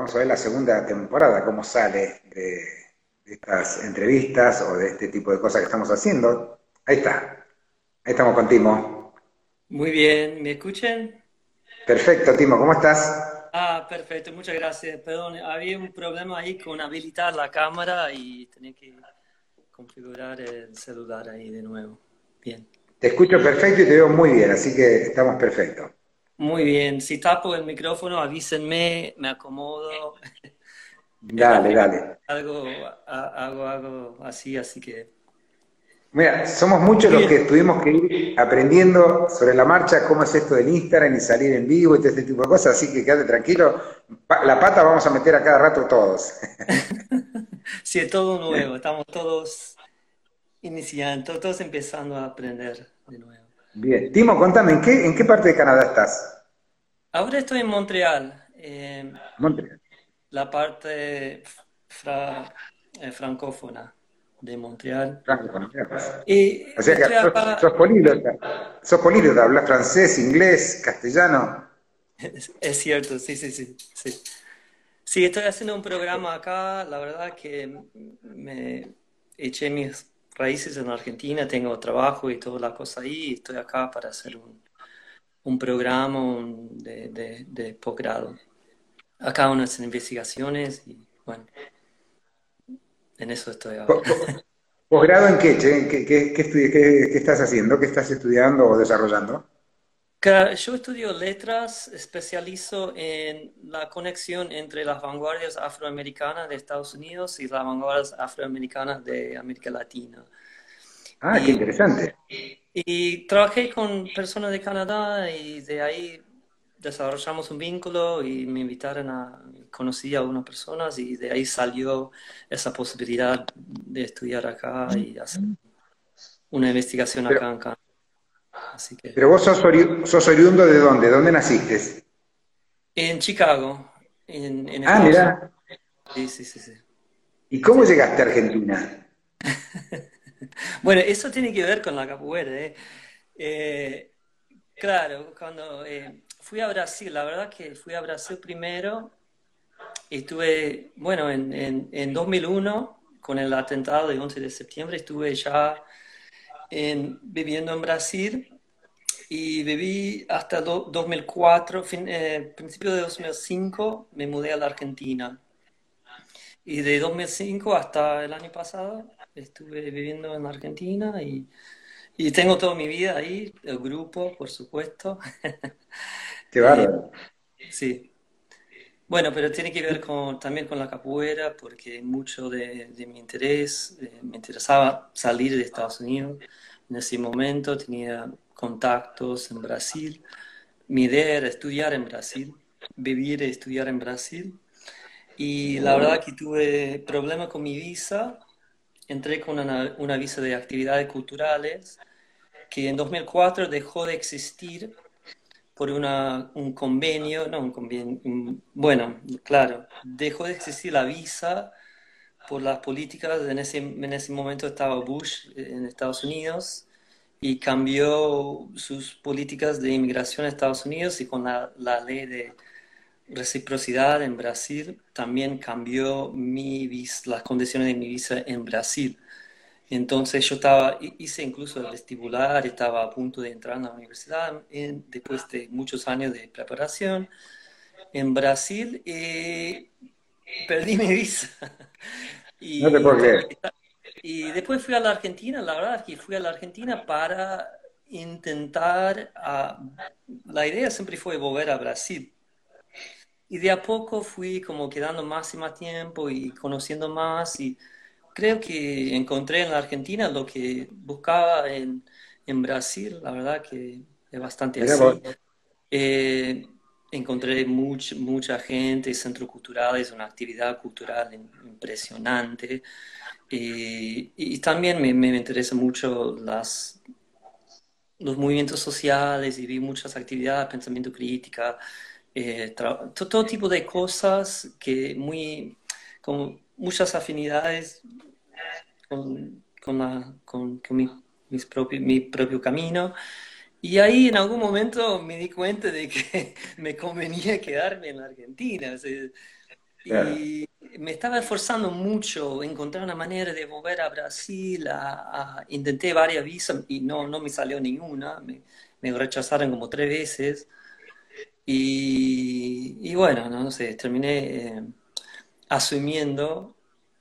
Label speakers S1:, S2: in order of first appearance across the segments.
S1: vamos a ver la segunda temporada, cómo sale de, estas entrevistas o de este tipo de cosas que estamos haciendo. Ahí está. Ahí estamos con Timo.
S2: Muy bien, ¿me escuchan?
S1: Perfecto, Timo, ¿cómo estás?
S2: Ah, perfecto, muchas gracias. Perdón, había un problema ahí con habilitar la cámara y tenía que configurar el celular ahí de nuevo. Bien.
S1: Te escucho perfecto y te veo muy bien, así que estamos perfectos.
S2: Muy bien, si tapo el micrófono, avísenme, me acomodo.
S1: Dale, dale.
S2: Algo, hago algo así, así que...
S1: Mira, somos muchos los que tuvimos que ir aprendiendo sobre la marcha cómo es esto del Instagram y salir en vivo y todo este tipo de cosas, así que quédate tranquilo. La pata vamos a meter a cada rato todos.
S2: sí, es todo nuevo, estamos todos iniciando, todos empezando a aprender de nuevo.
S1: Bien. Timo, contame, ¿en qué, en qué parte de Canadá estás?
S2: Ahora estoy en Montreal.
S1: Montreal.
S2: La parte eh, francófona de Montreal.
S1: Y o sea que sos, sos, políglota. Sos políglota, hablas francés, inglés, castellano.
S2: Es, cierto, sí, sí, sí, sí. Sí, estoy haciendo un programa acá. La verdad que me eché mis raíces en Argentina, tengo trabajo y toda la cosa ahí, estoy acá para hacer un, programa de, posgrado. Acá unas investigaciones y bueno, en eso estoy ahora.
S1: ¿Posgrado en qué, che? ¿Qué, qué, qué, estás haciendo? ¿Qué estás estudiando o desarrollando?
S2: Yo estudio letras, especializo en la conexión entre las vanguardias afroamericanas de Estados Unidos y las vanguardias afroamericanas de América Latina.
S1: Ah, qué interesante.
S2: Y, trabajé con personas de Canadá y de ahí desarrollamos un vínculo y me invitaron a, conocí a unas personas y de ahí salió esa posibilidad de estudiar acá y hacer una investigación acá en Canadá.
S1: Pero vos sos, oriundo de dónde? ¿Dónde naciste?
S2: En Chicago. En,
S1: ah, mira.
S2: Sí, sí, sí, sí.
S1: ¿Y cómo llegaste a Argentina?
S2: bueno, eso tiene que ver con la capoeira. ¿eh? eh claro, cuando eh, fui a Brasil, la verdad que fui a Brasil primero, estuve, bueno, en, en, en 2001, con el atentado del 11 de septiembre, estuve ya viviendo en Brasil y viví hasta 2004, fin, eh, principio de 2005 me mudé a la Argentina. Y de 2005 hasta el año pasado estuve viviendo en Argentina y, y tengo toda mi vida ahí, el grupo, por supuesto.
S1: Qué bárbaro.
S2: sí. Bueno, pero tiene que ver con, también con la capoeira, porque mucho de, de mi interés, eh, me interesaba salir de Estados Unidos en ese momento, tenía contactos en Brasil. Mi idea era estudiar en Brasil, vivir y estudiar en Brasil. Y la verdad que tuve problemas con mi visa. Entré con una, una visa de actividades culturales que en 2004 dejó de existir por una, un convenio, no un convenio, bueno, claro, dejó de existir la visa por las políticas, en ese, en ese momento estaba Bush en Estados Unidos y cambió sus políticas de inmigración a Estados Unidos y con la, la ley de reciprocidad en Brasil también cambió mi las condiciones de mi visa en Brasil. Entonces yo estaba, hice incluso el vestibular, estaba a punto de entrar a la universidad después de muchos años de preparación en Brasil y perdí mi visa.
S1: Y, no te
S2: Y después fui a la Argentina, la verdad es que fui a la Argentina para intentar, ah, la idea siempre fue volver a Brasil. Y de a poco fui como quedando más y más tiempo y conociendo más y creo que encontré en la Argentina lo que buscaba en, en Brasil, la verdad que es bastante así. Eh, encontré much, mucha gente, centros culturales, una actividad cultural impresionante. Eh, y también me, me interesa mucho las, los movimientos sociales y vi muchas actividades, pensamiento crítica, eh, todo, tipo de cosas que muy, con muchas afinidades con, con, la, con, mi, mis mi propio camino. Y ahí en algún momento me di cuenta de que me convenía quedarme en la Argentina. Y me estaba esforzando mucho, encontrar una manera de volver a Brasil, a, intenté varias visas y no, no me salió ninguna, me, me rechazaron como tres veces. Y, y bueno, no, sé, terminé eh, asumiendo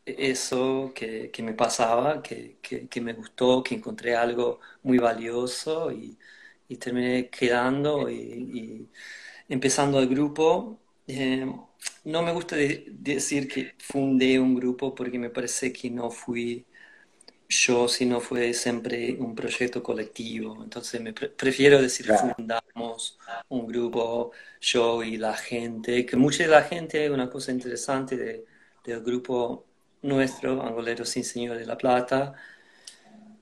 S2: eso que, me pasaba, que, que, me gustó, que encontré algo muy valioso y, y terminé quedando y, empezando el grupo. Eh, no me gusta decir que fundé un grupo porque me parece que no fui yo, sino fue siempre un proyecto colectivo. Entonces me prefiero decir fundamos un grupo, yo y la gente, que mucha de la gente, una cosa interesante del grupo nuestro, Angolero Sin Señor de la Plata,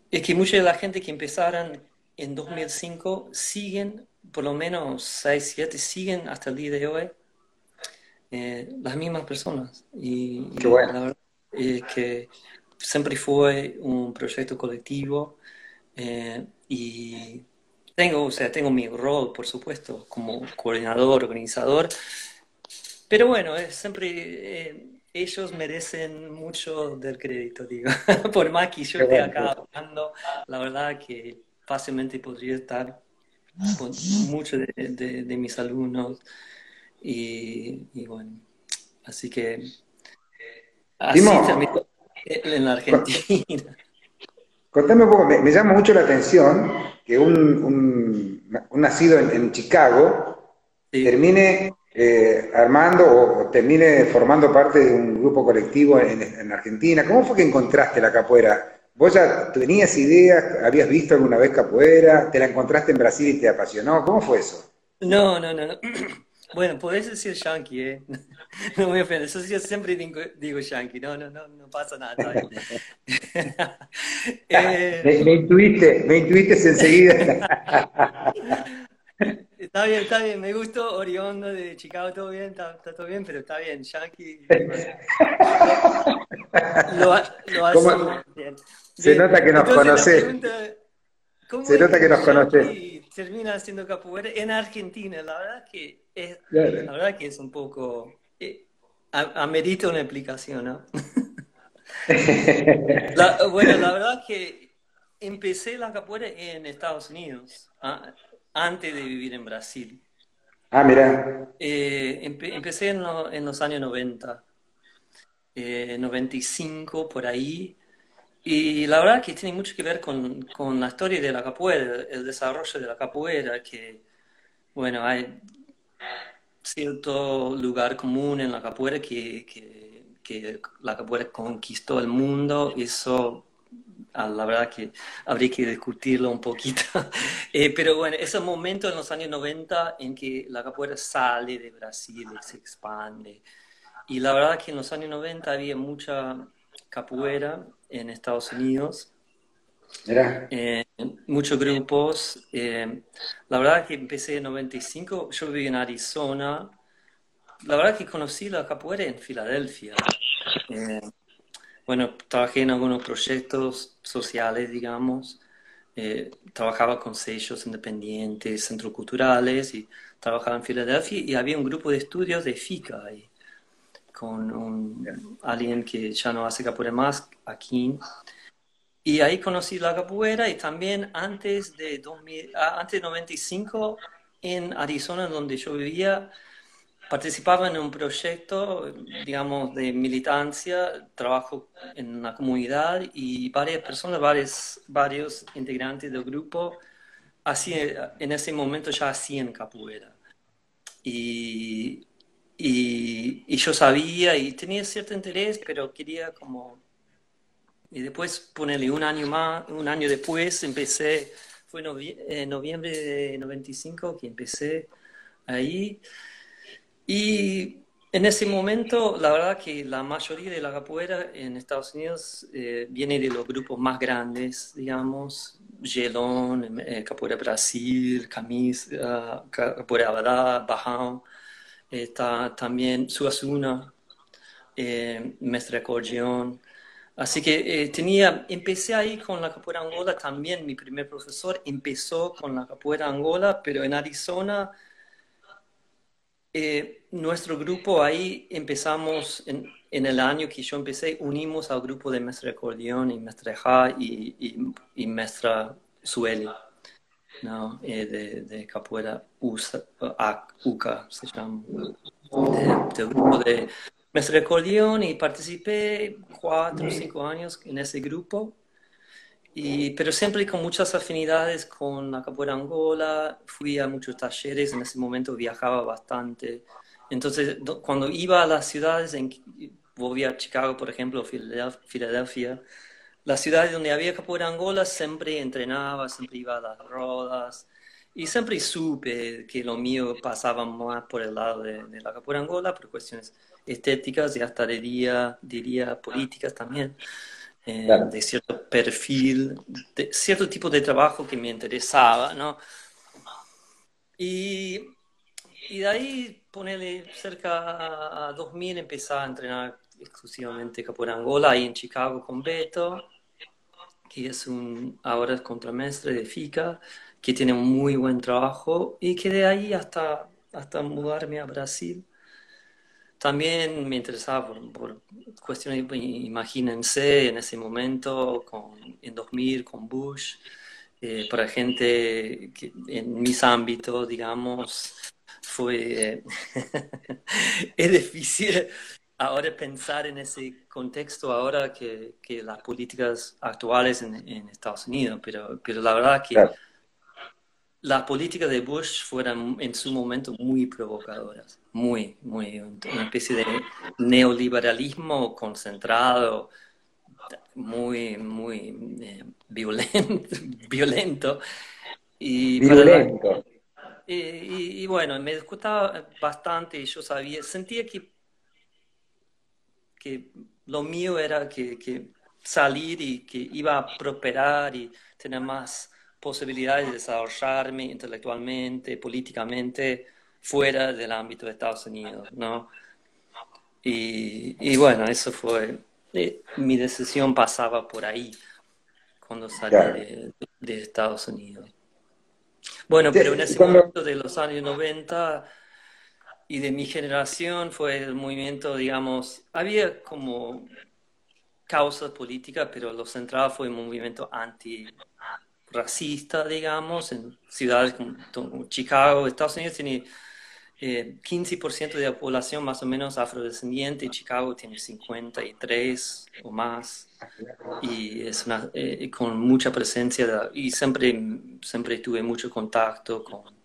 S2: es que mucha de la gente que empezaron en 2005 siguen, por lo menos 6, 7, siguen hasta el día de hoy eh, las mismas personas. Y,
S1: Qué bueno.
S2: la verdad es que siempre fue un proyecto colectivo eh, y tengo, o sea, tengo mi rol, por supuesto, como coordinador, organizador, pero bueno, es siempre eh, ellos merecen mucho del crédito, digo. por más que yo esté acá hablando, la verdad que fácilmente podría estar con muchos de, de mis alumnos y, bueno, así que así también en la Argentina.
S1: Contame un poco, me, llama mucho la atención que un, un, nacido en, Chicago termine eh, armando o, termine formando parte de un grupo colectivo en, en, Argentina. ¿Cómo fue que encontraste la capoeira? ¿Vos ya tenías ideas? ¿Habías visto alguna vez capoeira? ¿Te la encontraste en Brasil y te apasionó? ¿Cómo fue eso?
S2: No, no, no. no. Bueno, podés decir yankee, ¿eh? No me ofendes. Yo siempre digo, digo yankee. No, no, no, no pasa nada.
S1: eh, me, me, intuiste, me intuiste enseguida.
S2: Está bien, está bien. Me gustó Oriondo de Chicago, todo bien, está, todo bien, pero está bien. Yankee. Lo, lo.
S1: Se nota que nos conoces. Se nota que nos conoces.
S2: Termina haciendo capoeira en Argentina. La verdad que es, la verdad que es un poco... Eh, amerita una explicación, ¿no? bueno, la verdad que empecé la capoeira en Estados Unidos, ¿ah? antes de vivir en Brasil.
S1: Ah, mira.
S2: Eh, empecé en, en, los años 90, eh, 95, por ahí. Y la verdad que tiene mucho que ver con, con la historia de la capoeira, el desarrollo de la capoeira, que, bueno, hay cierto lugar común en la capoeira que, que, la capoeira conquistó el mundo, eso ah, la verdad que habría que discutirlo un poquito. Eh, pero bueno, ese momento en los años 90 en que la capoeira sale de Brasil se expande. Y la verdad que en los años 90 había mucha capoeira en Estados Unidos eh, muchos grupos. Eh, la verdad que empecé en 95, yo viví en Arizona. La verdad que conocí la capoeira en Filadelfia. Eh, bueno, trabajé en algunos proyectos sociales, digamos. trabajaba con sellos independientes, centros culturales y trabajaba en Filadelfia y había un grupo de estudios de FICA ahí, con un, alguien que ya no hace capoeira más aquí y ahí conocí la capoeira y también antes de, 2000, ah, antes de 95 en Arizona, donde yo vivía, participaba en un proyecto, digamos, de militancia, trabajo en la comunidad y varias personas, varios, varios integrantes del grupo, así, en ese momento ya hacían capoeira. Y, y, y yo sabía y tenía cierto interés, pero quería como y después, ponerle un año más, un año después, empecé, fue en noviembre de 95 que empecé ahí. Y en ese momento, la verdad que la mayoría de la capoeira en Estados Unidos eh, viene de los grupos más grandes, digamos, Gelón, eh, Capoeira Brasil, Camis, Capoeira Abadá, Bajão, está también Suazuna, eh, Mestre Acordeón, Así que eh, tenía, empecé ahí con la capoeira angola también, mi primer profesor empezó con la capoeira angola, pero en Arizona eh, nuestro grupo ahí empezamos, en, en, el año que yo empecé, unimos al grupo de Mestre Acordeón y Mestre Ja y, y, y Mestra Sueli, ¿no? Eh, de, de, capoeira USA, UCA, se llama, del grupo de Mestre Acordeón y participé cuatro o cinco años en ese grupo y, pero siempre con muchas afinidades con la capoeira angola, fui a muchos talleres, en ese momento viajaba bastante. Entonces, cuando iba a las ciudades, en, volvía a Chicago, por ejemplo, Filadelfia, las ciudades donde había capoeira angola, siempre entrenaba, siempre iba a las rodas, y siempre supe que lo mío pasaba más por el lado de, de la capoeira angola, por cuestiones estéticas y hasta diría, diría políticas también. Eh, de cierto perfil, de cierto tipo de trabajo que me interesaba, ¿no? Y, y de ahí, ponerle cerca a 2000, empecé a entrenar exclusivamente capoeira Angola, ahí en Chicago con Beto, que es un, ahora es contramestre de FICA, que tiene un muy buen trabajo, y que de ahí hasta, hasta mudarme a Brasil, también me interesaba por, cuestiones, imagínense, en ese momento, con, en 2000, con Bush, eh, para gente que en mis ámbitos, digamos, fue... es difícil ahora pensar en ese contexto ahora que, que las políticas actuales en, en, Estados Unidos, pero, pero la verdad que las políticas de Bush fueron en su momento muy provocadoras, muy, muy, una especie de neoliberalismo concentrado, muy, muy eh, violento, violento. Y
S1: violento.
S2: y, y, bueno, me gustaba bastante y yo sabía, sentía que, que lo mío era que, que salir y que iba a prosperar y tener más posibilidades de desarrollarme intelectualmente, políticamente, fuera del ámbito de Estados Unidos, ¿no? Y, y bueno, eso fue, eh, mi decisión pasaba por ahí cuando salí de, de, Estados Unidos. Bueno, pero en ese momento de los años 90 y de mi generación fue el movimiento, digamos, había como causas políticas, pero lo central fue el movimiento anti racista, digamos, en ciudades como Chicago, Estados Unidos tiene eh, 15% de la población más o menos afrodescendiente y Chicago tiene 53 o más y es una, eh, con mucha presencia y siempre, siempre tuve mucho contacto con...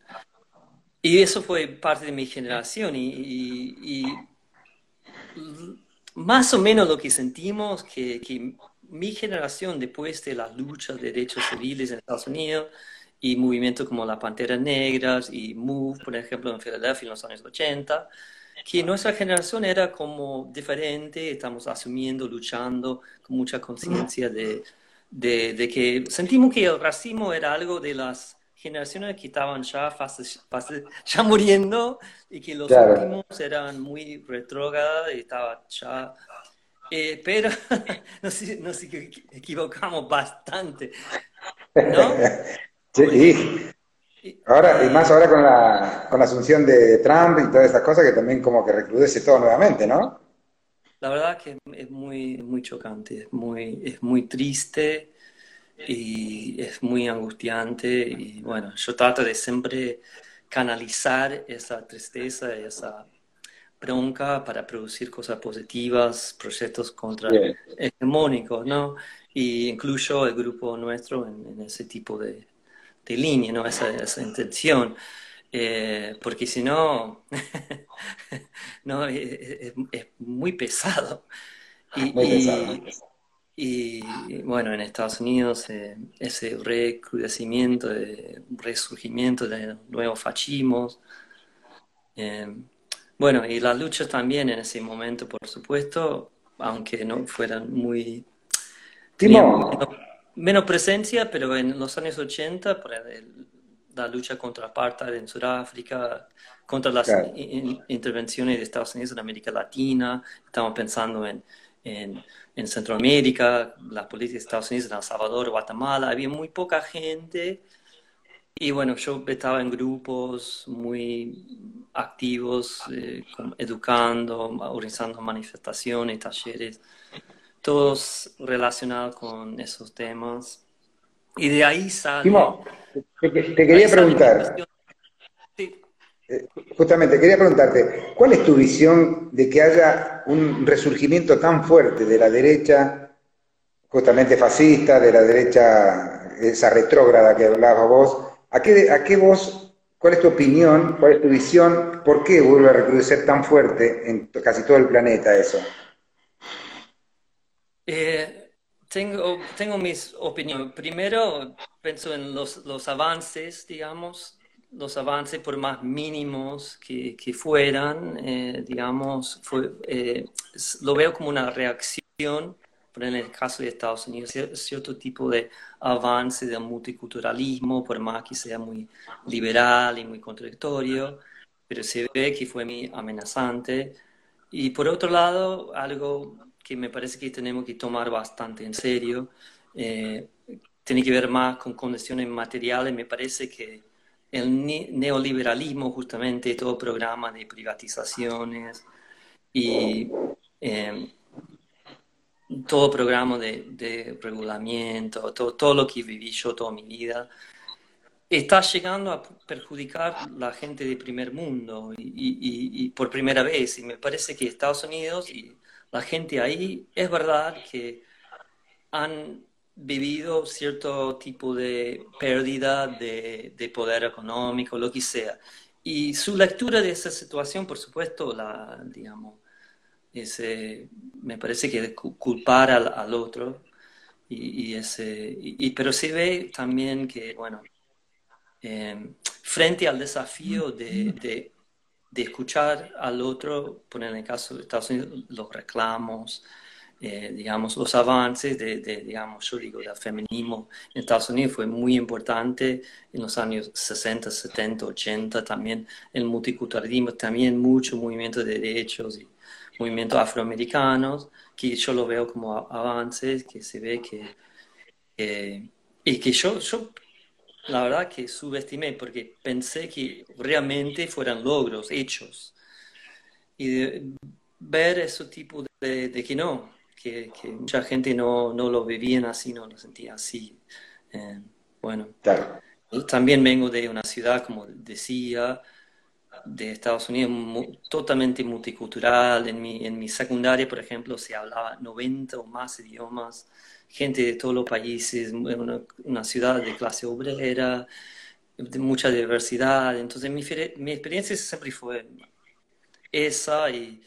S2: Y eso fue parte de mi generación y, y, y más o menos lo que sentimos que, que mi generación, después de las luchas de derechos civiles en Estados Unidos y movimientos como la Pantera Negras y MOVE, por ejemplo, en Filadelfia en los años 80, que nuestra generación era como diferente, estamos asumiendo, luchando con mucha conciencia de, de, de, que sentimos que el racismo era algo de las generaciones que estaban ya, fase, fase, ya muriendo y que los claro. últimos eran muy retrógradas y estaba ya eh, pero nos, nos, equivocamos bastante, ¿no?
S1: sí, ahora, y más ahora con la, con la asunción de Trump y todas estas cosas que también como que recrudece todo nuevamente, ¿no?
S2: La verdad que es muy, muy chocante, es muy, es muy triste y es muy angustiante y bueno, yo trato de siempre canalizar esa tristeza, esa bronca para producir cosas positivas, proyectos contra yeah. hegemónicos, ¿no? Y incluyo el grupo nuestro en, en ese tipo de, de, línea, ¿no? Esa, esa intención. Eh, porque si no, no es, es, es, muy pesado. Y,
S1: muy pesado.
S2: Y, y, bueno, en Estados Unidos eh, ese recrudecimiento, de, resurgimiento de nuevos fascismos. Eh, bueno, y las luchas también en ese momento, por supuesto, aunque no fueran muy... Menos, menos, presencia, pero en los años 80, por el, la lucha contra apartheid en Sudáfrica, contra las claro. in, intervenciones de Estados Unidos en América Latina, estamos pensando en, en, en Centroamérica, la política de Estados Unidos en El Salvador, Guatemala, había muy poca gente. Y bueno, yo estaba en grupos muy activos, eh, educando, organizando manifestaciones, talleres, todos relacionados con esos temas. Y de ahí sale...
S1: te, quería preguntar. Eh, justamente, quería preguntarte, ¿cuál es tu visión de que haya un resurgimiento tan fuerte de la derecha, justamente fascista, de la derecha, esa retrógrada que hablabas vos? ¿A qué, a qué vos, cuál es tu opinión, cuál es tu visión, por qué vuelve a recrudecer tan fuerte en casi todo el planeta eso?
S2: Eh, tengo, tengo mis opiniones. Primero, pienso en los, los avances, digamos, los avances por más mínimos que, que fueran, eh, digamos, fue, eh, lo veo como una reacción, por en el caso de Estados Unidos, cierto tipo de avance del multiculturalismo, por más que sea muy liberal y muy contradictorio, pero se ve que fue muy amenazante. Y por otro lado, algo que me parece que tenemos que tomar bastante en serio, eh, tiene que ver más con condiciones materiales, me parece que el neoliberalismo, justamente todo programa de privatizaciones y em, todo programa de, de regulamiento, todo, todo, lo que viví yo toda mi vida, está llegando a perjudicar la gente de primer mundo y, y, y, por primera vez. Y me parece que Estados Unidos y la gente ahí, es verdad que han vivido cierto tipo de pérdida de, de, poder económico, lo que sea. Y su lectura de esa situación, por supuesto, la, digamos, ese, me parece que culpar al, al otro, y, ese, y, pero se ve también que, bueno, eh, frente al desafío de, de, de, escuchar al otro, poner en el caso de Estados Unidos, los reclamos, digamos, los avances de, digamos, yo digo, del feminismo en Estados Unidos fue muy importante en los años 60, 70, 80, también el multiculturalismo, también mucho movimiento de derechos y movimientos afroamericanos, que yo lo veo como avances, que se ve que... y que yo, yo, la verdad que subestimé, porque pensé que realmente fueran logros, hechos. Y ver ese tipo de que no, que, mucha gente no, no, lo vivían así, no lo sentía así. Eh, bueno, también vengo de una ciudad, como decía, de Estados Unidos, totalmente multicultural. En mi, en mi secundaria, por ejemplo, se hablaba 90 o más idiomas, gente de todos los países, una, una ciudad de clase obrera, de mucha diversidad. Entonces, mi, mi experiencia siempre fue esa y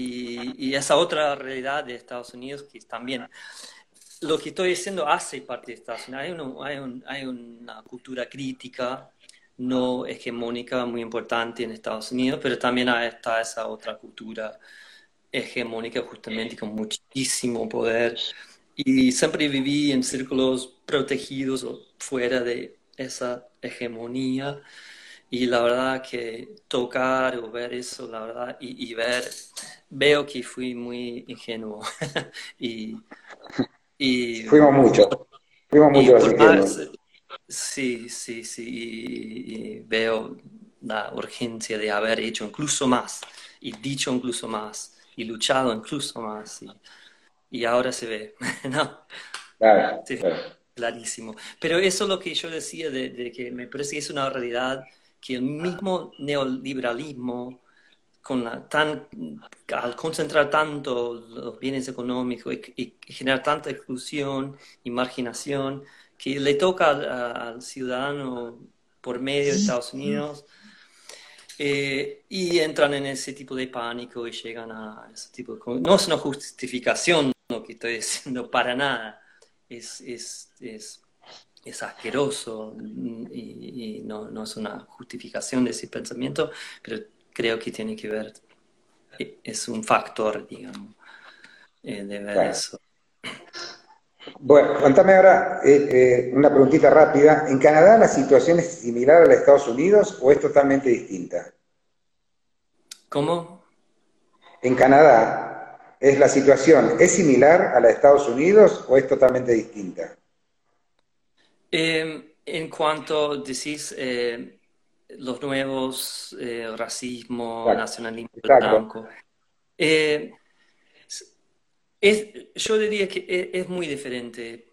S2: y, esa otra realidad de Estados Unidos que también lo que estoy diciendo hace parte de Estados Unidos. Hay, hay, hay una cultura crítica no hegemónica muy importante en Estados Unidos, pero también está esa otra cultura hegemónica justamente con muchísimo poder. Y siempre viví en círculos protegidos o fuera de esa hegemonía. Y la verdad que tocar o ver eso, la verdad, y, ver, veo que fui muy ingenuo. y,
S1: y, Fuimos mucho, fuimos mucho
S2: Sí, sí, sí, y, veo la urgencia de haber hecho incluso más, y dicho incluso más, y luchado incluso más, y, y ahora se ve, ¿no? Claro, Clarísimo. Pero eso es lo que yo decía de, de que me parece que es una realidad que el mismo neoliberalismo, con la, tan, al concentrar tanto los bienes económicos y, generar tanta exclusión y marginación, que le toca al, ciudadano por medio de Estados Unidos, eh, y entran en ese tipo de pánico y llegan a ese tipo de... No es una justificación lo que estoy diciendo para nada, es, es, es es asqueroso y, no, no, es una justificación de ese pensamiento, pero creo que tiene que ver, es un factor, digamos, eh, de ver eso.
S1: Bueno, contame ahora eh, eh, una preguntita rápida. ¿En Canadá la situación es similar a la de Estados Unidos o es totalmente distinta?
S2: ¿Cómo?
S1: En Canadá, ¿es la situación es similar a la de Estados Unidos o es totalmente distinta?
S2: Em, en cuanto decís, eh, los nuevos eh, racismo, nacionalismo blanco. Eh, yo diría que es, muy diferente,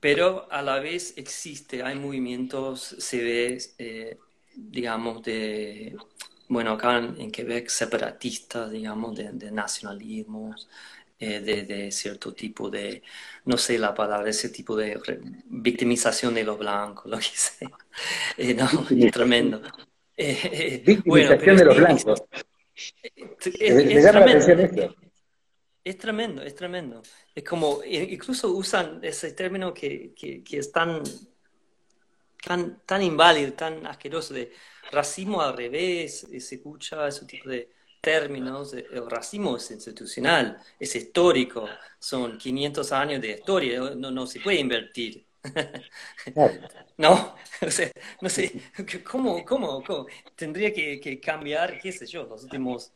S2: pero a la vez existe, hay movimientos, se ve, eh, digamos, de, bueno, acá en, Quebec, separatistas, digamos, de, de nacionalismos, eh, de, cierto tipo de, no sé la palabra, ese tipo de victimización de los blancos, lo que sea. Eh, no, es tremendo.
S1: Eh, victimización de los blancos. Es, tremendo.
S2: Es tremendo, es tremendo. Es como, incluso usan ese término que, que, es tan, tan, tan inválido, tan asqueroso, de racismo al revés, se escucha ese tipo de términos, el racismo es institucional, es histórico, son 500 años de historia, no, no se puede invertir. no, no sé, ¿cómo, cómo, cómo? Tendría que, cambiar, qué sé yo, los últimos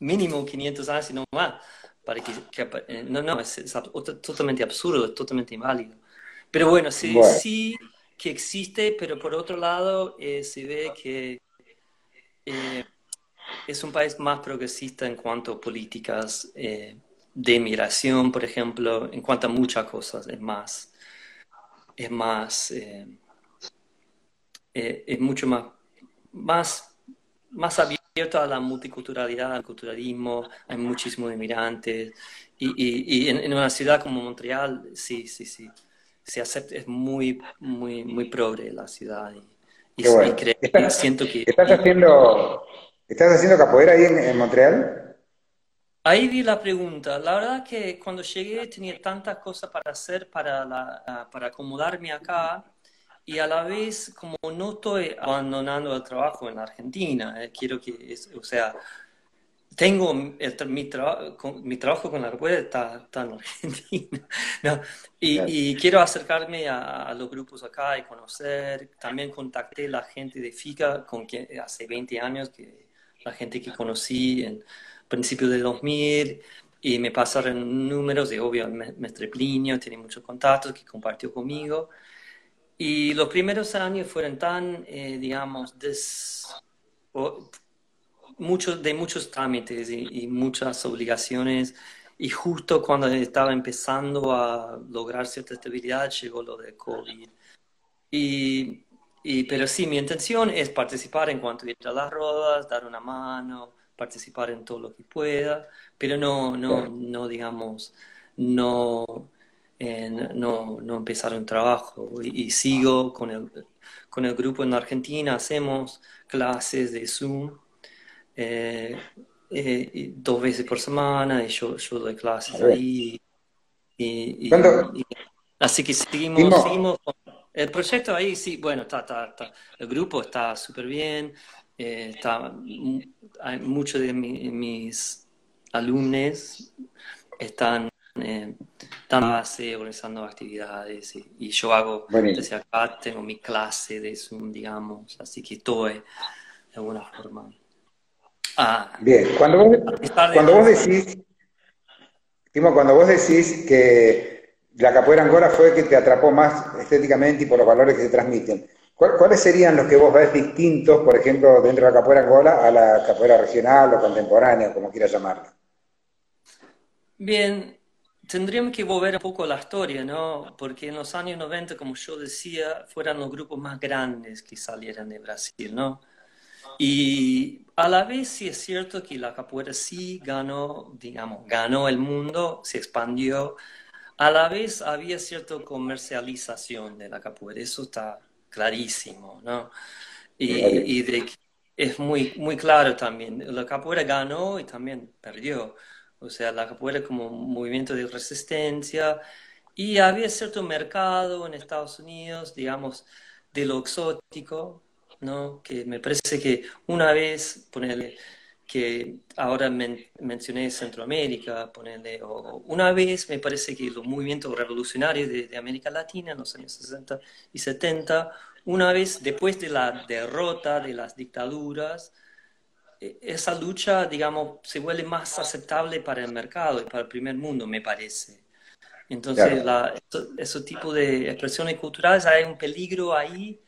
S2: mínimo 500 años y no más, para que, eh, no, no, es, totalmente absurdo, es totalmente inválido. Pero bueno, sí, sí que existe, pero por otro lado eh, se ve que eh, es un país más progresista en cuanto a políticas eh, de migración, por ejemplo, en cuanto a muchas cosas, es más, es más, eh, eh, es mucho más, más, más abierto a la multiculturalidad, al culturalismo, hay muchísimos inmigrantes, y, y, en, una ciudad como Montreal, sí, sí, sí, se acepta, es muy, muy, muy progre la ciudad, y, y, siento que...
S1: Estás haciendo ¿Estás haciendo capoeira ahí en, Montreal?
S2: Ahí vi la pregunta. La verdad que cuando llegué tenía tantas cosas para hacer para, la, para acomodarme acá y a la vez como no estoy abandonando el trabajo en Argentina, eh, quiero que, o sea, tengo mi, mi trabajo con la capoeira está, en Argentina, y, quiero acercarme a, los grupos acá y conocer. También contacté a la gente de FICA con quien hace 20 años que la gente que conocí en principios de 2000 y me pasaron números de, obvio, Mestre Plinio, tiene muchos contactos que compartió conmigo. Y los primeros años fueron tan, eh, digamos, muchos, de muchos trámites y, muchas obligaciones. Y justo cuando estaba empezando a lograr cierta estabilidad, llegó lo de COVID. Y y, pero sí, mi intención es participar en cuanto a las rodas, dar una mano, participar en todo lo que pueda, pero no, no, no digamos, no, no, no empezar un trabajo. Y, sigo con el, con el grupo en Argentina, hacemos clases de Zoom. Eh, eh, dos veces por semana y yo, yo doy clases ahí. Y, así que seguimos, seguimos el proyecto ahí sí, bueno, está, está, está. el grupo está súper bien, eh, está, hay muchos de mis alumnos están, eh, están base organizando actividades y, yo hago desde acá, tengo mi clase de Zoom, digamos, así que estoy de alguna forma.
S1: Ah, bien, cuando vos, cuando vos decís, cuando vos decís que la capoeira Angora fue que te atrapó más estéticamente y por los valores que se transmiten. ¿Cuáles serían los que vos ves distintos, por ejemplo, dentro de la capoeira Angola a la capoeira regional o contemporánea, como quieras llamarla?
S2: Bien, tendríamos que volver un poco a la historia, ¿no? Porque en los años 90, como yo decía, fueron los grupos más grandes que salieron de Brasil, ¿no? Y a la vez sí es cierto que la capoeira sí ganó, digamos, ganó el mundo, se expandió, a la vez había cierta comercialización de la capoeira, eso está clarísimo, ¿no? Y, es muy, muy claro también, la capoeira ganó y también perdió, o sea, la capoeira como movimiento de resistencia, y había cierto mercado en Estados Unidos, digamos, de lo exótico, ¿no? Que me parece que una vez, ponerle que ahora mencioné Centroamérica, ponerle, o una vez me parece que los movimientos revolucionarios de, América Latina en los años 60 y 70, una vez después de la derrota de las dictaduras, e, esa lucha, digamos, se vuelve más aceptable para el mercado y para el primer mundo, me parece. Entonces, ese tipo de expresiones culturales, hay un peligro ahí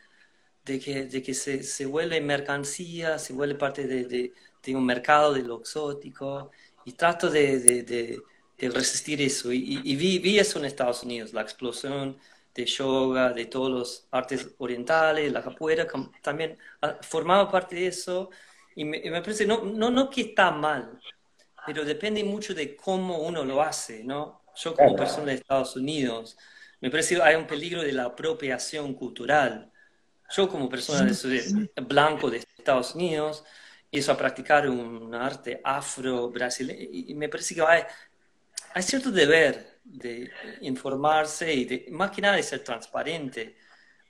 S2: de que, de que se, se vuelve mercancía, se vuelve parte de, de, un mercado de lo exótico, y trato de, de resistir eso. Y, y, vi, vi, eso en Estados Unidos, la explosión de yoga, de todos los artes orientales, la capoeira, también ah, formaba parte de eso. Y me, me parece, no, no, no que está mal, pero depende mucho de cómo uno lo hace, ¿no? Yo como persona de Estados Unidos, me parece que hay un peligro de la apropiación cultural. Yo como persona de, blanco de Estados Unidos, empiezo a practicar un arte afro-brasileño y me parece que hay, hay cierto deber de informarse y de, más que nada de ser transparente.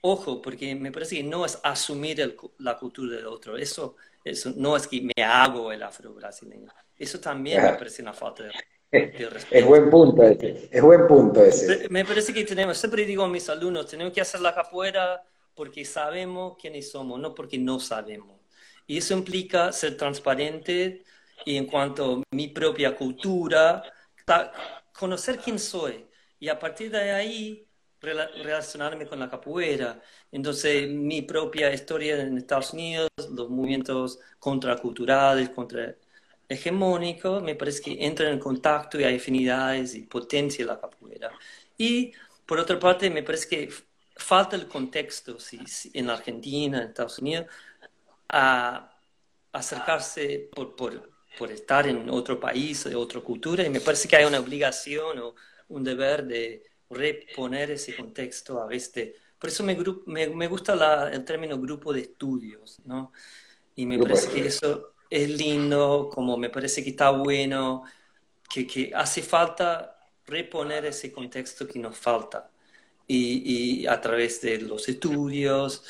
S2: Ojo, porque me parece que no es asumir la cultura del otro. Eso, eso no es que me hago el afro-brasileño. Eso también me parece una falta de, respeto.
S1: Es buen punto ese. Es buen punto ese.
S2: Me parece que tenemos, siempre digo a mis alumnos, tenemos que hacer la capoeira porque sabemos quiénes somos, no porque no sabemos. Y eso implica ser transparente y en cuanto a mi propia cultura, conocer quién soy y a partir de ahí relacionarme con la capoeira. Entonces, mi propia historia en Estados Unidos, los movimientos contraculturales, contra hegemónico, me parece que entra en contacto y hay afinidades y potencia la capoeira. Y por otra parte, me parece que falta el contexto si, en Argentina, en Estados Unidos, a acercarse por, por, por, estar en otro país, de otra cultura, y me parece que hay una obligación o un deber de reponer ese contexto a veces. Por eso me, me, me gusta la, el término grupo de estudios, ¿no? Y me parece que eso es lindo, como me parece que está bueno, que, que hace falta reponer ese contexto que nos falta y, y, a través de los estudios.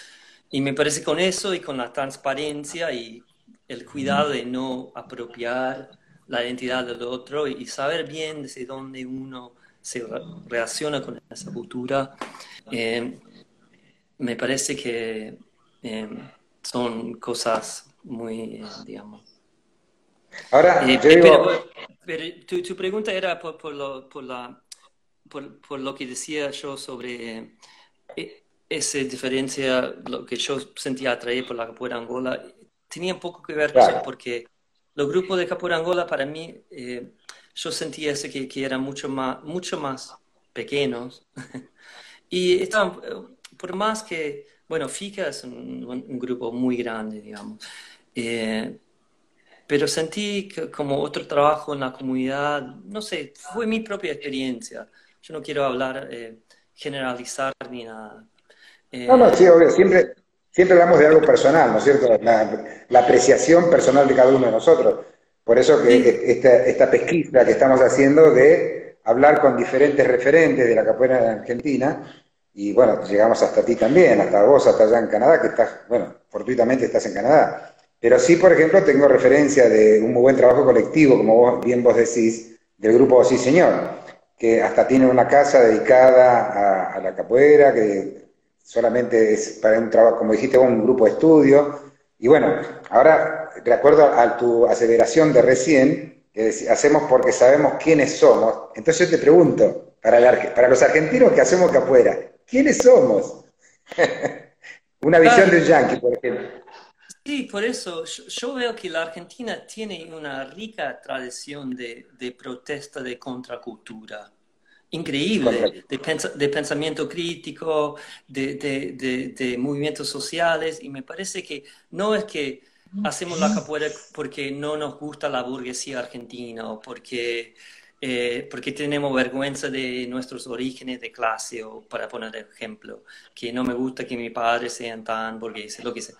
S2: Y me parece con eso y con la transparencia y el cuidado de no apropiar la identidad del otro y saber bien desde dónde uno se relaciona con esa cultura, eh, me parece que eh, son cosas muy, digamos.
S1: Ahora,
S2: eh, pero, tu, tu, pregunta era por, por, lo, por, la, por, por, lo que decía yo sobre eh, esa diferencia, lo que yo sentía atraer por la capoeira Angola, tenía un poco que ver con eso, porque los grupos de capoeira Angola para mí, eh, yo sentía ese que, que eran mucho más, mucho más pequeños. y estaban, por más que bueno, FICA es un, grupo muy grande, digamos. Eh, pero sentí que como otro trabajo en la comunidad, no sé, fue mi propia experiencia. Yo no quiero hablar, eh, generalizar ni nada.
S1: Eh, no, no, sí, obvio, siempre, siempre hablamos de algo personal, ¿no es cierto? La, apreciación personal de cada uno de nosotros. Por eso que esta, esta pesquisa que estamos haciendo de hablar con diferentes referentes de la capoeira de Argentina, y bueno, llegamos hasta ti también, hasta vos, hasta allá en Canadá, que estás, bueno, fortuitamente estás en Canadá. Pero sí, por ejemplo, tengo referencia de un muy buen trabajo colectivo, como vos, bien vos decís, del grupo Sí Señor, que hasta tiene una casa dedicada a, la capoeira, que solamente es para un trabajo, como dijiste un grupo de estudio. Y bueno, ahora, de acuerdo a tu aseveración de recién, que hacemos porque sabemos quiénes somos, entonces yo te pregunto, para, para los argentinos que hacemos capoeira, ¿Quiénes somos? Una visión de un yankee, por ejemplo.
S2: Sí, por eso yo, veo que la Argentina tiene una rica tradición de, de protesta de contracultura. Increíble, de, de pensamiento crítico, de, de, movimientos sociales, y me parece que no es que hacemos la capoeira porque no nos gusta la burguesía argentina o porque eh, porque tenemos vergüenza de nuestros orígenes de clase, o para poner ejemplo, que no me gusta que mis padres sean tan burgueses, lo que sea.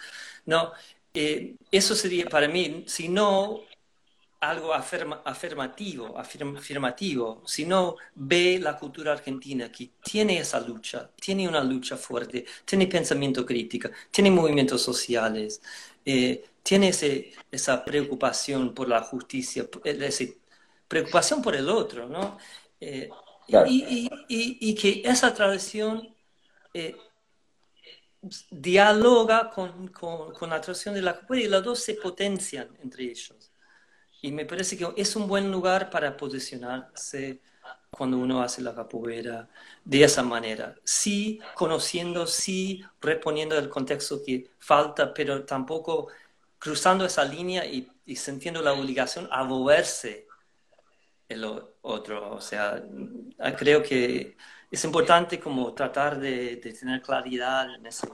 S2: No, eh, eso sería para mí, si no algo afirmativo, afirmativo, si no ve la cultura argentina que tiene esa lucha, tiene una lucha fuerte, tiene pensamiento crítico, tiene movimientos sociales, eh, tiene ese, esa preocupación por la justicia, ese preocupación por el otro, ¿no? Eh, y, y, que esa tradición eh, dialoga con, con, la tradición de la capoeira y las dos se potencian entre ellos. Y me parece que es un buen lugar para posicionarse cuando uno hace la capoeira de esa manera. Sí, conociendo, sí, reponiendo el contexto que falta, pero tampoco cruzando esa línea y, sintiendo la obligación a moverse el otro. O sea, creo que es importante como tratar de, tener claridad en ese,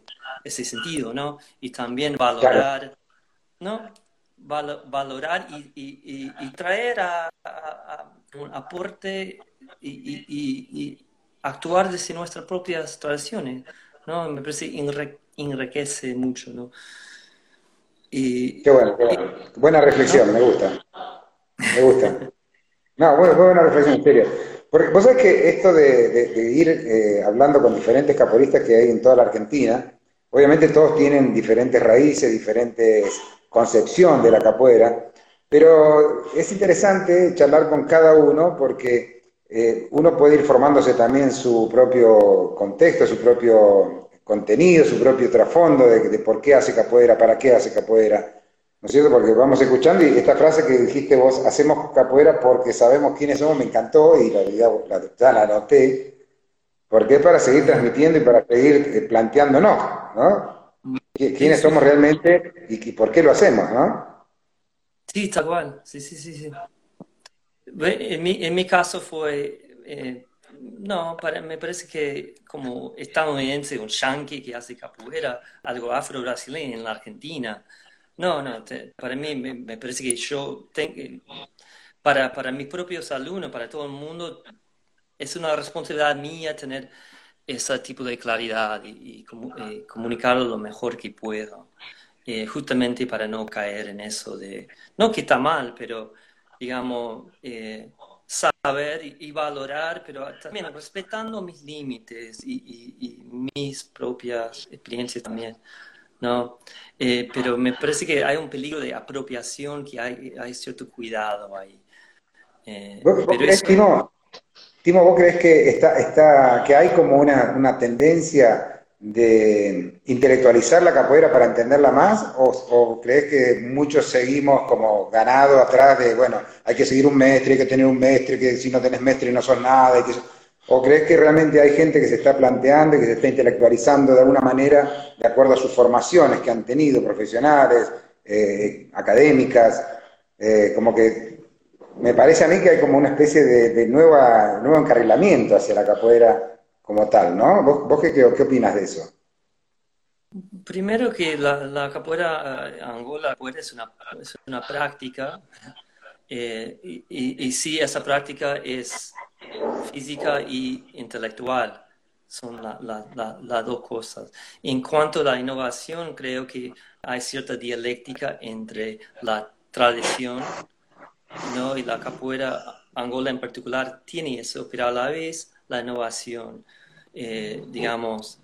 S2: ese, sentido, ¿no? Y también valorar, ¿no? Valorar y, traer a, un aporte y, actuar desde nuestras propias tradiciones, ¿no? Me parece enriquece mucho, ¿no?
S1: Y, qué bueno, qué bueno. Buena reflexión, me gusta. Me gusta. No, buena, buena reflexión, en serio. Porque vos sabés que esto de, ir eh, hablando con diferentes caporistas que hay en toda la Argentina, obviamente todos tienen diferentes raíces, diferentes concepción de la capoeira, pero es interesante charlar con cada uno porque eh, uno puede ir formándose también su propio contexto, su propio contenido, su propio trasfondo de, por qué hace capoeira, para qué hace capoeira. ¿No es cierto? Porque vamos escuchando y esta frase que dijiste vos, hacemos capoeira porque sabemos quiénes somos, me encantó y la, la, ya la anoté, porque es para seguir transmitiendo y para seguir eh, planteándonos, ¿no? Quiénes somos realmente y, por qué lo hacemos, ¿no?
S2: Sí, tal cual, sí, sí, sí. sí. En mi, en mi caso fue, eh, no, para, me parece que como estadounidense, un yankee que hace capoeira, algo afro-brasileño en la Argentina. No, no, para mí me, parece que yo, tengo, para, para mis propios alumnos, para todo el mundo, es una responsabilidad mía tener ese tipo de claridad y, eh, comunicarlo lo mejor que puedo, eh, justamente para no caer en eso de, no que está mal, pero digamos, eh, saber y, valorar, pero también respetando mis límites y, mis propias experiencias también. ¿no? pero me parece que hay un peligro de apropiación, que hay, hay cierto cuidado ahí.
S1: pero eso... Timo, ¿vos crees que, está, que hay como una, tendencia de intelectualizar la capoeira para entenderla más? O, crees que muchos seguimos como ganado atrás de, bueno, hay que seguir un mestre, hay que tener un mestre, que si no tenés mestre no sos nada? ¿O crees que realmente hay gente que se está planteando y que se está intelectualizando de alguna manera de acuerdo a sus formaciones que han tenido, profesionales, eh, académicas? Eh, como que me parece a mí que hay como una especie de, nuevo encarrilamiento hacia la capoeira como tal, ¿no? ¿Vos, qué, qué, opinas de eso?
S2: Primero que la, capoeira eh, angola es una, es una práctica eh, y, y, sí, esa práctica es física y intelectual, son las dos cosas. En cuanto a la innovación, creo que hay cierta dialéctica entre la tradición ¿no? Y la capoeira Angola en particular tiene eso, pero a la vez la innovación, eh, digamos,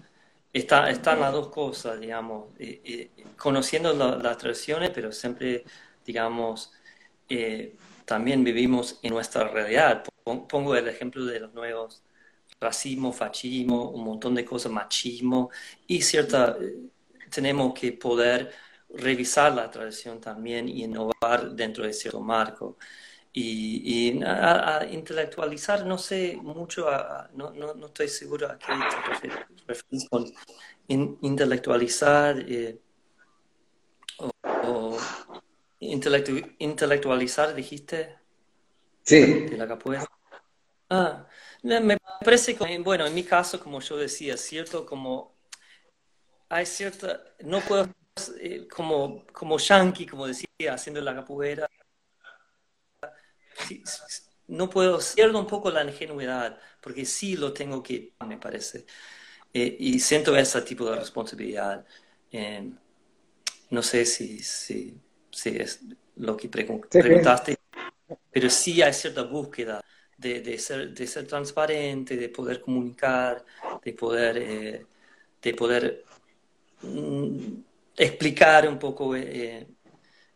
S2: está, están las dos cosas, digamos, eh, eh, conociendo las tradiciones, pero siempre, digamos, también vivimos en nuestra realidad. Pongo el ejemplo de los nuevos racismo, fascismo, un montón de cosas, machismo, y cierta, tenemos que poder revisar la tradición también y innovar dentro de cierto marco. Y, a, intelectualizar, no sé mucho, no, no, no, estoy seguro a qué te refieres con intelectualizar eh, o, intelectualizar, dijiste.
S1: Sí.
S2: De la capoeira. Ah, me parece que, bueno, en mi caso, como yo decía, cierto, como hay cierta, no puedo eh, como, como yankee, como decía, haciendo la capoeira, no puedo, pierdo un poco la ingenuidad, porque sí lo tengo que, me parece. Eh, y siento ese tipo de responsabilidad. Eh, no sé si, si, si, es lo que preguntaste, pero sí hay cierta búsqueda de, de, ser, de ser transparente, de poder comunicar, de poder, de poder mm, explicar un poco, eh,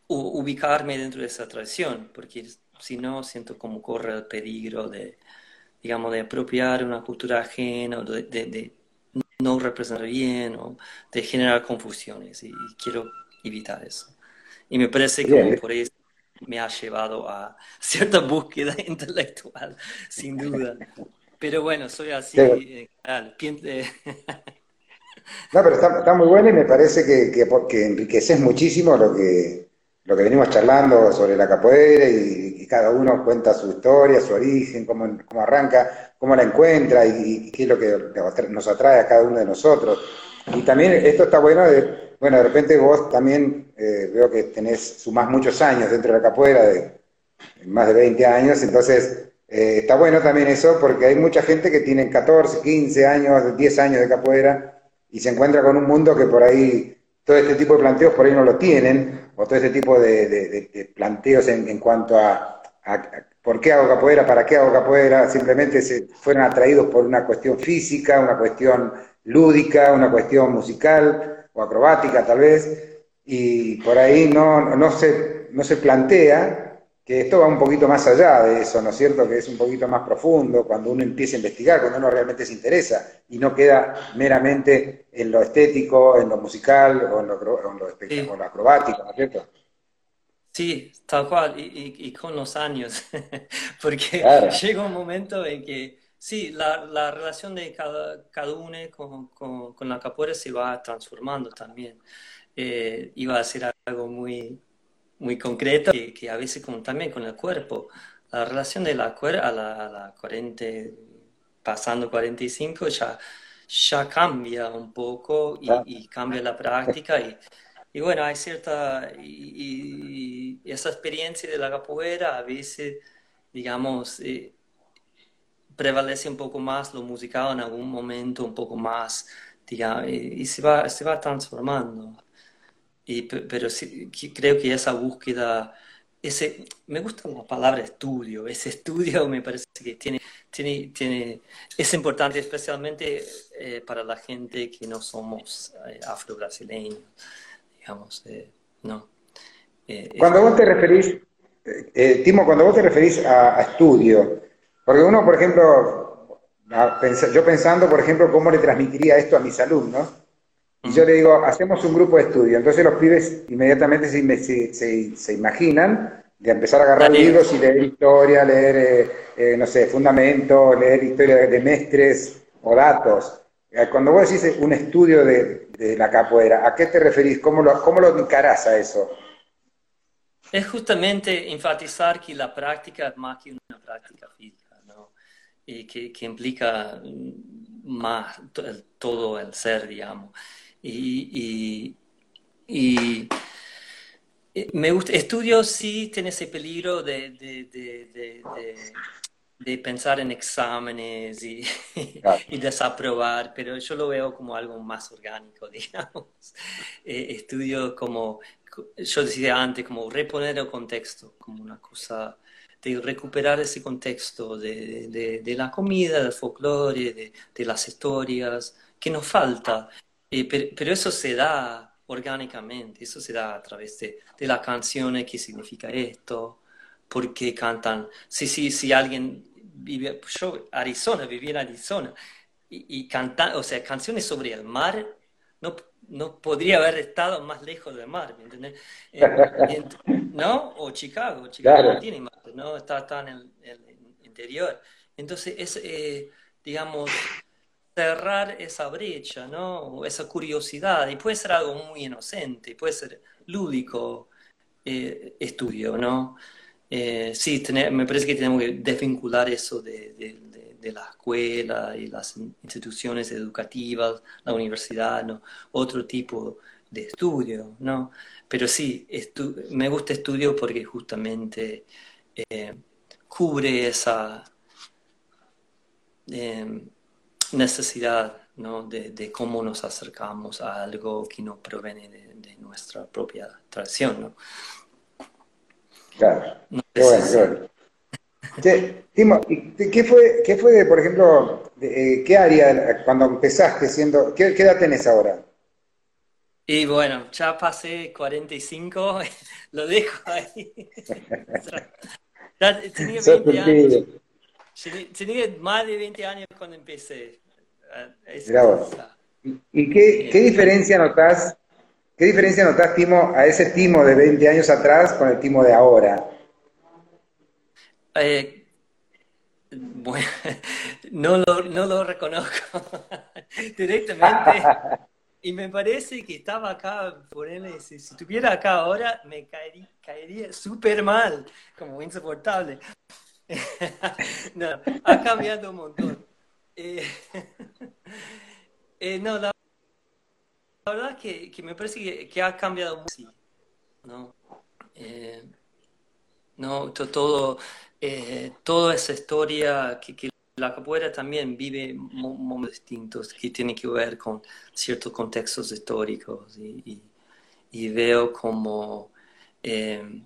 S2: ubicarme dentro de esa tradición, porque si no, siento como corre el peligro de, digamos, de apropiar una cultura ajena, o de, no representar bien, o de generar confusiones, y, quiero evitar eso. Y me parece que por eso me ha llevado a cierta búsqueda intelectual, sin duda. Pero bueno, soy así. Eh,
S1: no, pero está, muy bueno y me parece que, que, que enriqueces muchísimo lo que, lo que venimos charlando sobre la capoeira y, cada uno cuenta su historia, su origen, cómo, cómo arranca, cómo la encuentra y, qué es lo que nos atrae a cada uno de nosotros. Y también esto está bueno, de, bueno, de repente vos también eh, veo que tenés, sumás muchos años dentro de la capoeira, de, más de 20 años, entonces eh, está bueno también eso porque hay mucha gente que tiene 14, 15 años, 10 años de capoeira y se encuentra con un mundo que por ahí, todo este tipo de planteos por ahí no lo tienen, o todo este tipo de, planteos en, cuanto a, por qué hago capoeira, para qué hago capoeira, simplemente se fueron atraídos por una cuestión física, una cuestión lúdica, una cuestión musical o acrobática tal vez, y por ahí no, no, se, no se plantea que esto va un poquito más allá de eso, ¿no es cierto? Que es un poquito más profundo cuando uno empieza a investigar, cuando uno realmente se interesa y no queda meramente en lo estético, en lo musical o en lo, acrobático, ¿no es cierto?
S2: Sí, tal cual, y, con los años, porque llega un momento en que, sí, la, relación de cada, cada uno con, con, la capoeira se va transformando también. Eh, iba a ser algo muy, muy concreto que, a veces como también con el cuerpo. La relación de la cuerda a la, a la 40, pasando 45 ya, ya cambia un poco y, cambia la práctica y, y, bueno, hay cierta, y, esa experiencia de la capoeira a veces, digamos, eh, prevalece un poco más lo musical en algún momento, un poco más, digamos, y, se, va, se va transformando pero sí, creo que esa búsqueda, ese, me gusta la palabra estudio, ese estudio me parece que tiene, tiene, tiene es importante especialmente eh, para la gente que no somos eh, afro-brasileños, digamos, eh, ¿no?
S1: cuando vos te referís, Timo, cuando vos te referís a, estudio, porque uno, por ejemplo, yo pensando, por ejemplo, cómo le transmitiría esto a mis alumnos, y yo le digo, hacemos un grupo de estudio. Entonces los pibes inmediatamente se, se, se, imaginan de empezar a agarrar libros y leer historia, leer, eh, eh, no sé, fundamentos, leer historia de mestres o datos. Eh, cuando vos decís un estudio de, de, la capoeira, ¿a qué te referís? ¿Cómo lo, cómo lo encarás a eso?
S2: Es justamente enfatizar que la práctica es más que una práctica física, ¿no? Y que, que implica más todo el ser, digamos. Y, y, me gusta, estudio sí tiene ese peligro de, de, de, pensar en exámenes y, y, desaprobar, pero yo lo veo como algo más orgánico, digamos. Eh, estudio como, yo decía antes, como reponer el contexto, como una cosa de recuperar ese contexto de, de, la comida, del folclore, de, de, las historias, que nos falta. Eh, pero, eso se da orgánicamente, eso se da a través de, de las canciones, qué significa esto, por qué cantan. Si, si, si alguien vive, yo, Arizona, viví en Arizona, y, y cantar, o sea, canciones sobre el mar, no, no podría haber estado más lejos del mar, ¿me entiendes? Eh, ¿No? O Chicago, Chicago no tiene mar, ¿no? Está, tan en el, interior. Entonces, es, eh, digamos, cerrar esa brecha, ¿no? Esa curiosidad, y puede ser algo muy inocente, puede ser lúdico eh, estudio, ¿no? Eh, sí, me parece que tenemos que desvincular eso de, la escuela y las instituciones educativas, la universidad, ¿no? Otro tipo de estudio, ¿no? Pero sí, me gusta estudio porque justamente eh, cubre esa necesidad ¿no? de, cómo nos acercamos a algo que no proviene de, nuestra propia tradición. ¿no?
S1: Claro. qué bueno, Timo, ¿qué fue, qué fue por ejemplo, eh, qué área cuando empezaste siendo, qué, qué edad tenés ahora?
S2: Y bueno, ya pasé 45, lo dejo ahí. ya tenía 20 años. Tenía más de 20 años cuando empecé.
S1: ¿Y qué, qué diferencia notas ¿Qué diferencia notas, Timo, a ese Timo de 20 años atrás con el Timo de ahora?
S2: Eh, bueno, no lo, no lo reconozco directamente. Y me parece que estaba acá, por él, si, estuviera acá ahora, me caería, caería súper mal, como insoportable. no, ha cambiado un montón. Eh, eh, no, la, verdad que, que me parece que, ha cambiado mucho. ¿no? Eh, no, todo, toda esa historia que, que la capoeira también vive momentos distintos que tienen que ver con ciertos contextos históricos y, veo como eh,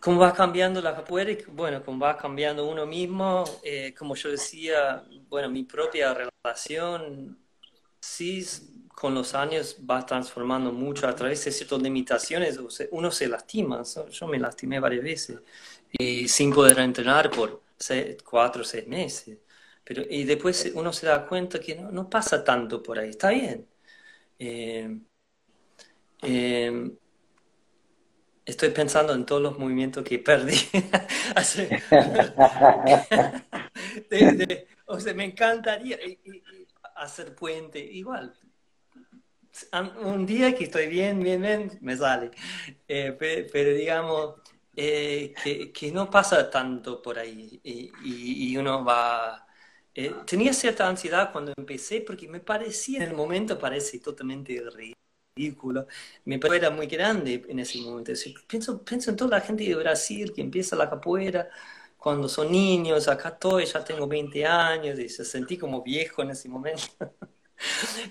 S2: cómo va cambiando la capoeira bueno, cómo va cambiando uno mismo. Eh, como yo decía, bueno, mi propia relación sí con los años va transformando mucho a través de ciertas limitaciones. Uno se lastima, yo me lastimé varias veces y sin poder entrenar por cuatro o seis meses. Pero, y después uno se da cuenta que no, no pasa tanto por ahí, está bien. Eh, eh, estoy pensando en todos los movimientos que perdí. o sea, me encantaría hacer puente, igual. Un día que estoy bien, bien, bien, me sale. Eh, pero digamos, eh, que, no pasa tanto por ahí y, uno va... Eh, tenía cierta ansiedad cuando empecé porque me parecía, en el momento parece totalmente ridículo, me parecía era muy grande en ese momento. Pienso, pienso en toda la gente de Brasil que empieza la capoeira cuando son niños, acá estoy, ya tengo 20 años y se sentí como viejo en ese momento.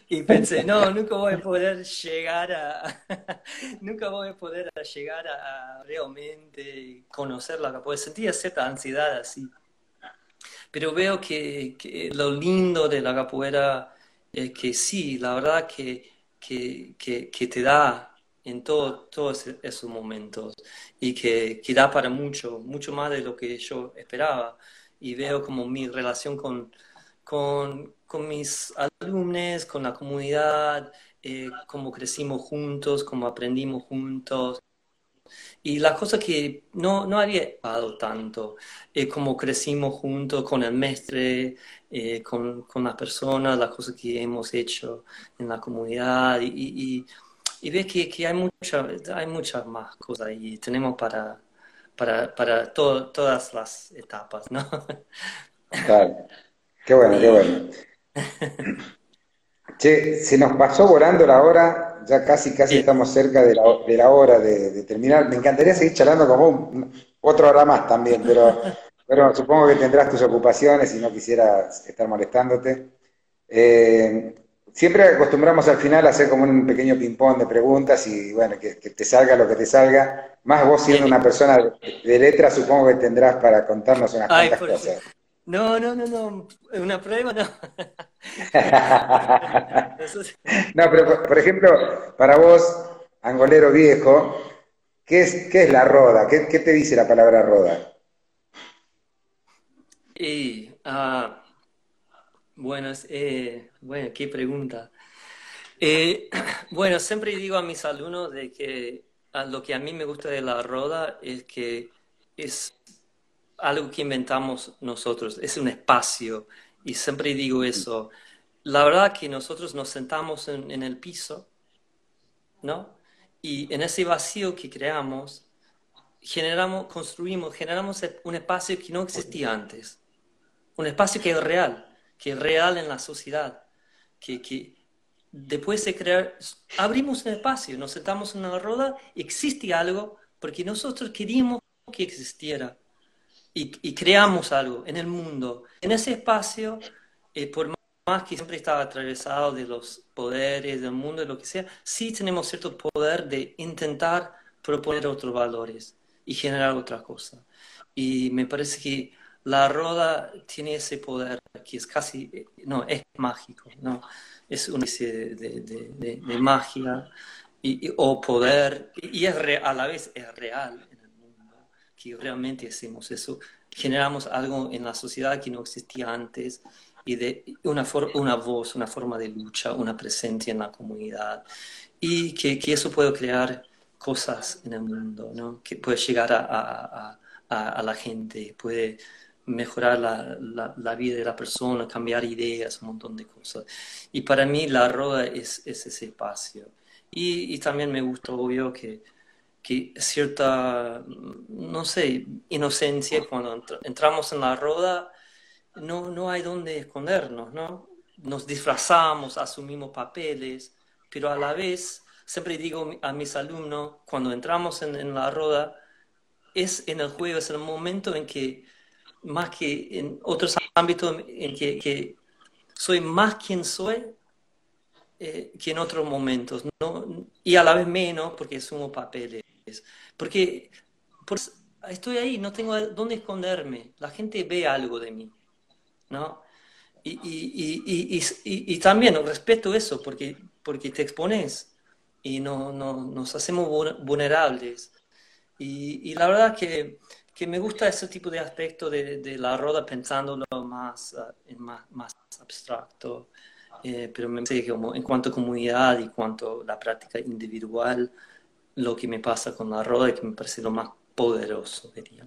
S2: Y pensé, no, nunca voy a poder llegar a, nunca voy a poder llegar a, realmente conocer la capoeira. Sentía cierta ansiedad así. Pero veo que, lo lindo de la capoeira es que sí, la verdad que, que, te da en todo, todos esos momentos y que, que da para mucho, mucho más de lo que yo esperaba. Y veo como mi relación con, con, con mis alumnos, con la comunidad, eh, cómo crecimos juntos, cómo aprendimos juntos. Y la cosa que no, no había dado tanto, eh, cómo crecimos juntos con el mestre, eh, con, con, las personas, las cosas que hemos hecho en la comunidad. Y, y, y ves que, que, hay, mucha, hay muchas más cosas y tenemos para, para, para todas las etapas, ¿no?
S1: Claro. Qué bueno, qué bueno. Che, se nos pasó volando la hora, ya casi, casi estamos cerca de la, de la hora de, terminar. Me encantaría seguir charlando como un, otra hora más también, pero, pero supongo que tendrás tus ocupaciones y no quisieras estar molestándote. Eh, siempre acostumbramos al final a hacer como un pequeño ping-pong de preguntas y bueno, que, te salga lo que te salga. Más vos siendo una persona de, letra, supongo que tendrás para contarnos unas cuantas cosas.
S2: No, no, no, no, una prueba no.
S1: no, pero por, ejemplo, para vos, angolero viejo, ¿qué es, qué es la roda? ¿Qué, te dice la palabra roda?
S2: Y, ah, bueno, eh, bueno, qué pregunta. Eh, bueno, siempre digo a mis alumnos de que lo que a mí me gusta de la roda es que es algo que inventamos nosotros, es un espacio. Y siempre digo eso. La verdad que nosotros nos sentamos en, el piso, ¿no? Y en ese vacío que creamos, generamos, construimos, generamos un espacio que no existía antes. Un espacio que es real, que es real en la sociedad. Que, que después de crear, abrimos un espacio, nos sentamos en una roda, existe algo porque nosotros queríamos que existiera y, creamos algo en el mundo. En ese espacio, eh, por más que siempre estaba atravesado de los poderes del mundo, de lo que sea, sí tenemos cierto poder de intentar proponer otros valores y generar otra cosa. Y me parece que la roda tiene ese poder que es casi, no, es mágico, ¿no? Es una especie de, magia y, o poder, y es a la vez es real que realmente hacemos eso, generamos algo en la sociedad que no existía antes y de una, una voz, una forma de lucha, una presencia en la comunidad. y que, que, eso puede crear cosas en el mundo, ¿no? que puede llegar a, a, a la gente, puede mejorar la, la, la, vida de la persona, cambiar ideas, un montón de cosas. Y para mí la roda es, es ese espacio. Y, y, también me gusta, obvio, que, que cierta, no sé, inocencia cuando entramos en la roda, no, no hay dónde escondernos, ¿no? Nos disfrazamos, asumimos papeles, pero a la vez, siempre digo a mis alumnos, cuando entramos en, en la roda, es en el juego, es el momento en que más que en otros ámbitos en que, soy más quien soy eh, que en otros momentos, ¿no? Y a la vez menos porque sumo papeles. Porque estoy ahí, no tengo dónde esconderme. La gente ve algo de mí, ¿no? Y, y, y, y también respeto eso porque, porque te expones y no, no, nos hacemos vulnerables. Y, la verdad que que me gusta ese tipo de aspecto de, de la roda pensándolo más, uh, en más, más, abstracto, eh, pero me parece que como, en cuanto a comunidad y cuanto a la práctica individual, lo que me pasa con la roda que me parece lo más poderoso, diría.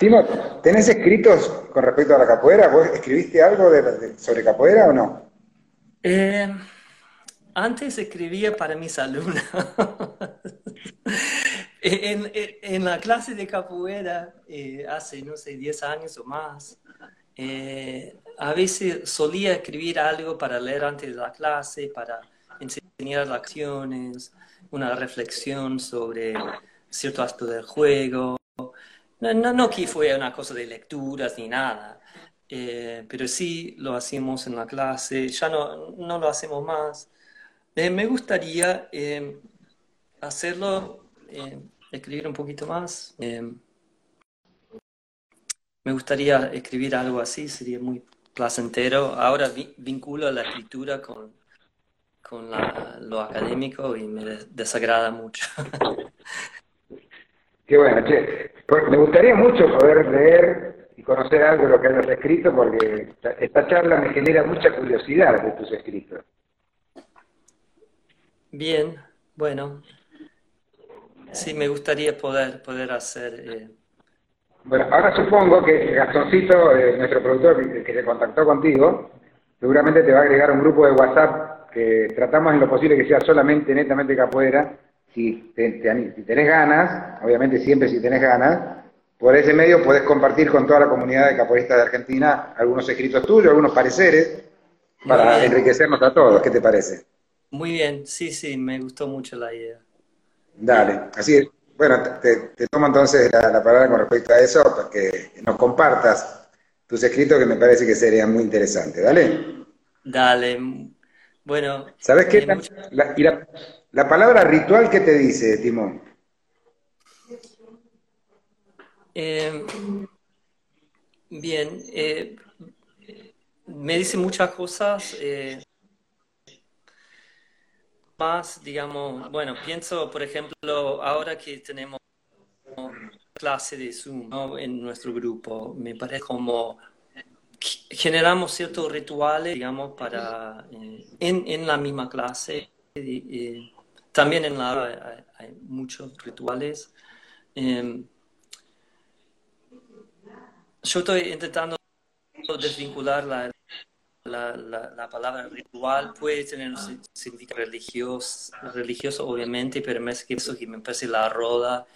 S1: Timo, ¿tenés escritos con respecto a la capoeira? ¿Vos escribiste algo de, sobre capoeira o no?
S2: Eh, antes escribía para mis alumnos. En, en, la clase de capoeira, eh, hace, no sé, 10 años o más, eh, a veces solía escribir algo para leer antes de la clase, para enseñar las acciones, una reflexión sobre cierto aspecto del juego. No, no, no que fue una cosa de lecturas ni nada, eh, pero sí lo hacemos en la clase, ya no, no lo hacemos más. me gustaría hacerlo eh, escribir un poquito más. Eh, me gustaría escribir algo así, sería muy placentero. Ahora vinculo la escritura con, con lo académico y me desagrada mucho.
S1: Qué bueno, che. me gustaría mucho poder leer y conocer algo de lo que hayas escrito porque esta charla me genera mucha curiosidad de tus escritos.
S2: Bien, bueno, Sí, me gustaría poder, poder hacer... Eh,
S1: bueno, ahora supongo que Gastoncito, eh, nuestro productor que, se contactó contigo, seguramente te va a agregar un grupo de WhatsApp que tratamos en lo posible que sea solamente netamente capoeira. Si, si tenés ganas, obviamente siempre si tenés ganas, por ese medio podés compartir con toda la comunidad de capoeiristas de Argentina algunos escritos tuyos, algunos pareceres, para enriquecernos a todos. ¿Qué te parece?
S2: Muy bien, sí, sí, me gustó mucho la idea.
S1: Dale, así es. Bueno, te, tomo entonces la, palabra con respecto a eso, para que nos compartas tus escritos que me parece que serían muy interesantes. Dale.
S2: Dale. Bueno.
S1: ¿Sabes qué? Eh, la, y la, palabra ritual, ¿qué te dice, Timón?
S2: Eh, bien. Eh, me dice muchas cosas más, digamos, bueno, pienso, por ejemplo, ahora que tenemos clase de Zoom en nuestro grupo, me parece como generamos ciertos rituales, digamos, para eh, en, en, la misma clase. también en la hay, muchos rituales. Em, yo estoy intentando desvincular la la, la, palabra ritual puede tener un significado religioso, religioso obviamente, pero más que eso que me parece la roda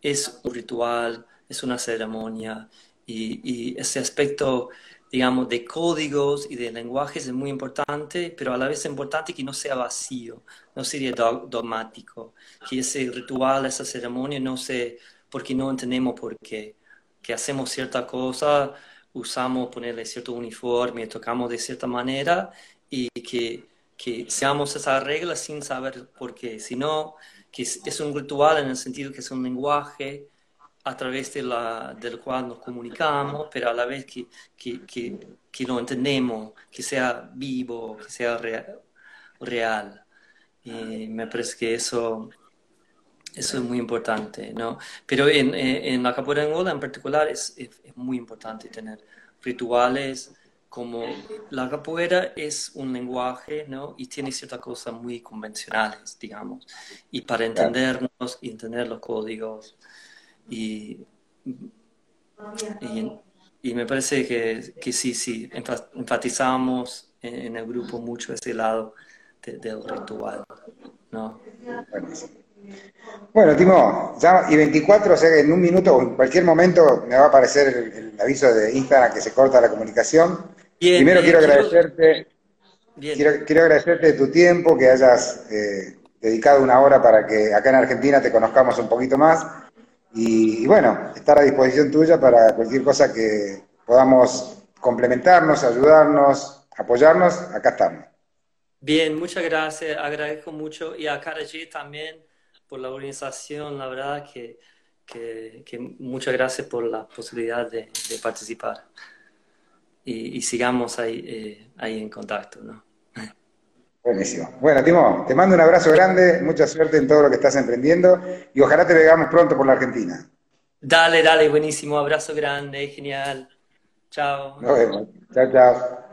S2: es un ritual, es una ceremonia y, y, ese aspecto, digamos, de códigos y de lenguajes es muy importante, pero a la vez es importante que no sea vacío, no sería dogmático, que ese ritual, esa ceremonia no sea porque no entendemos por qué, que hacemos cierta cosa usamos ponerle cierto uniforme, tocamos de cierta manera y que, que seamos esas reglas sin saber por qué, sino que es, un ritual en el sentido que es un lenguaje a través de la, del cual nos comunicamos, pero a la vez que, que, que, lo entendemos, que sea vivo, que sea real. Y me parece que eso, eso es muy importante, ¿no? Pero en, en, la capoeira Angola en particular es, es, muy importante tener rituales como la capoeira es un lenguaje, ¿no? Y tiene ciertas cosas muy convencionales, digamos. Y para entendernos y entender los códigos. Y, y, me parece que, que, sí, sí, enfatizamos en, el grupo mucho ese lado del ritual, ¿no?
S1: Bueno, Timo, ya, y 24, o sea que en un minuto o en cualquier momento me va a aparecer el aviso de Instagram que se corta la comunicación. Primero quiero agradecerte, quiero, agradecerte tu tiempo, que hayas eh, dedicado una hora para que acá en Argentina te conozcamos un poquito más. Y, bueno, estar a disposición tuya para cualquier cosa que podamos complementarnos, ayudarnos, apoyarnos, acá estamos.
S2: Bien, muchas gracias, agradezco mucho y a Karaji también por la organización, la verdad que, muchas gracias por la posibilidad de participar y, sigamos ahí, eh, ahí en contacto, ¿no?
S1: Buenísimo. Bueno, Timo, te mando un abrazo grande, mucha suerte en todo lo que estás emprendiendo y ojalá te veamos pronto por la Argentina.
S2: Dale, dale, buenísimo, abrazo grande, genial. Chao.
S1: Nos vemos. Chao, chao.